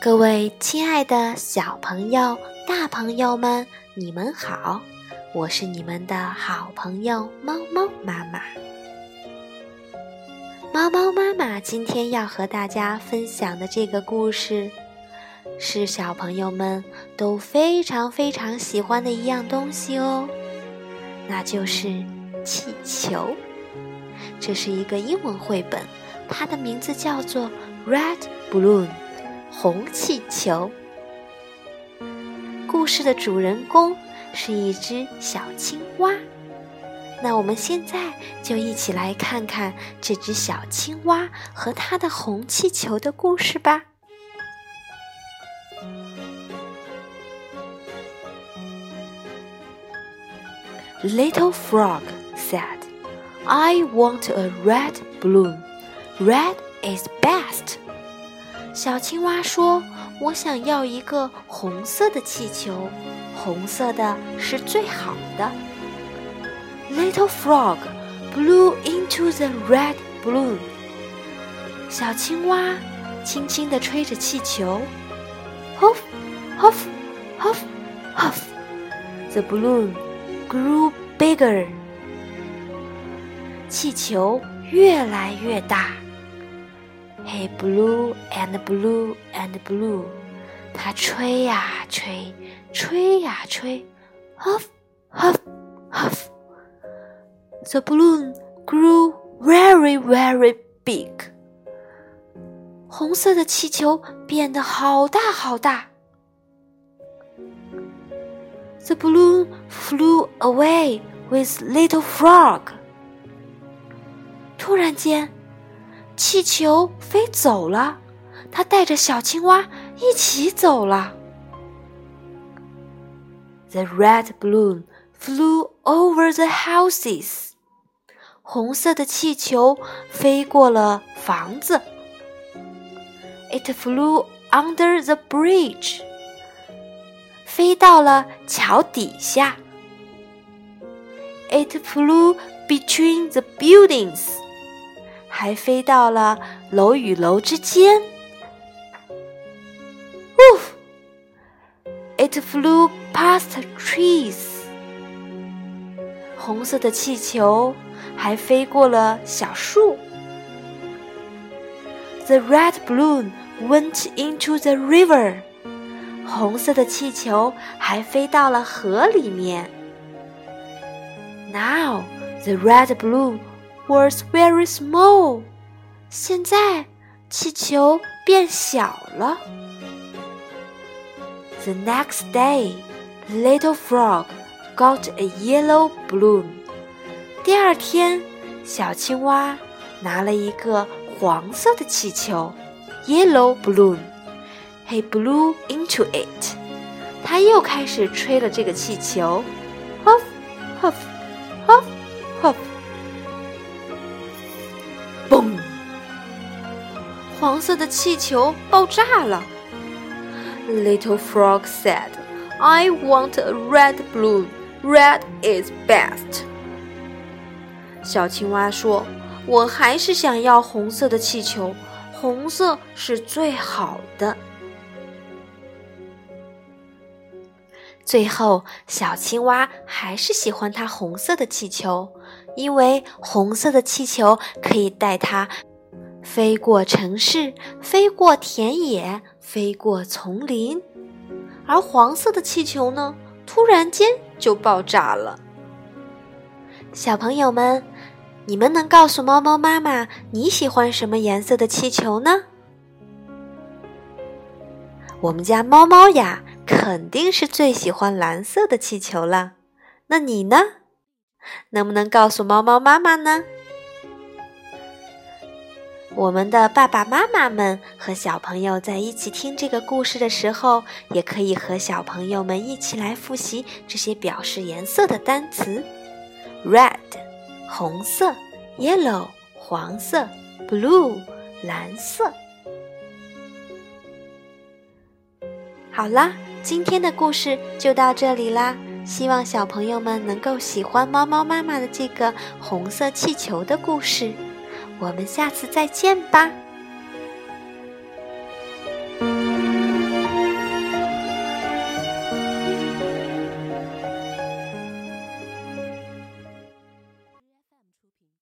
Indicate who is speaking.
Speaker 1: 各位亲爱的小朋友、大朋友们，你们好！我是你们的好朋友猫猫妈妈。猫猫妈妈今天要和大家分享的这个故事，是小朋友们都非常非常喜欢的一样东西哦，那就是气球。这是一个英文绘本，它的名字叫做《Red Balloon》。红气球。故事的主人公是一只小青蛙。那我们现在就一起来看看这只小青蛙和它的红气球的故事吧。Little frog said, "I want a red balloon. Red is best." 小青蛙说：“我想要一个红色的气球，红色的是最好的。” Little frog blew into the red balloon。小青蛙轻轻地吹着气球，huff huff huff huff。The balloon grew bigger。气球越来越大。He blew and blew and blew，他吹呀吹，吹呀吹，huff huff huff。The balloon grew very very big。红色的气球变得好大好大。The balloon flew away with little frog。突然间。 气球飞走了，它带着小青蛙一起走了。The red balloon flew over the houses。红色的气球飞过了房子。It flew under the bridge。飞到了桥底下。It flew between the buildings。还飞到了楼与楼之间。Woof！It flew past trees。红色的气球还飞过了小树。The red balloon went into the river。红色的气球还飞到了河里面。Now the red balloon was very small。现在气球变小了。The next day, little frog got a yellow balloon。第二天，小青蛙拿了一个黄色的气球，yellow balloon。He blew into it。他又开始吹了这个气球 黄色的气球爆炸了。Little frog said, "I want a red balloon. Red is best." 小青蛙说：“我还是想要红色的气球，红色是最好的。”最后，小青蛙还是喜欢它红色的气球，因为红色的气球可以带它。飞过城市，飞过田野，飞过丛林，而黄色的气球呢？突然间就爆炸了。小朋友们，你们能告诉猫猫妈妈你喜欢什么颜色的气球呢？我们家猫猫呀，肯定是最喜欢蓝色的气球了。那你呢？能不能告诉猫猫妈妈呢？我们的爸爸妈妈们和小朋友在一起听这个故事的时候，也可以和小朋友们一起来复习这些表示颜色的单词：red，红色；yellow，黄色；blue，蓝色。好啦，今天的故事就到这里啦。希望小朋友们能够喜欢猫猫妈妈的这个红色气球的故事。我们下次再见吧。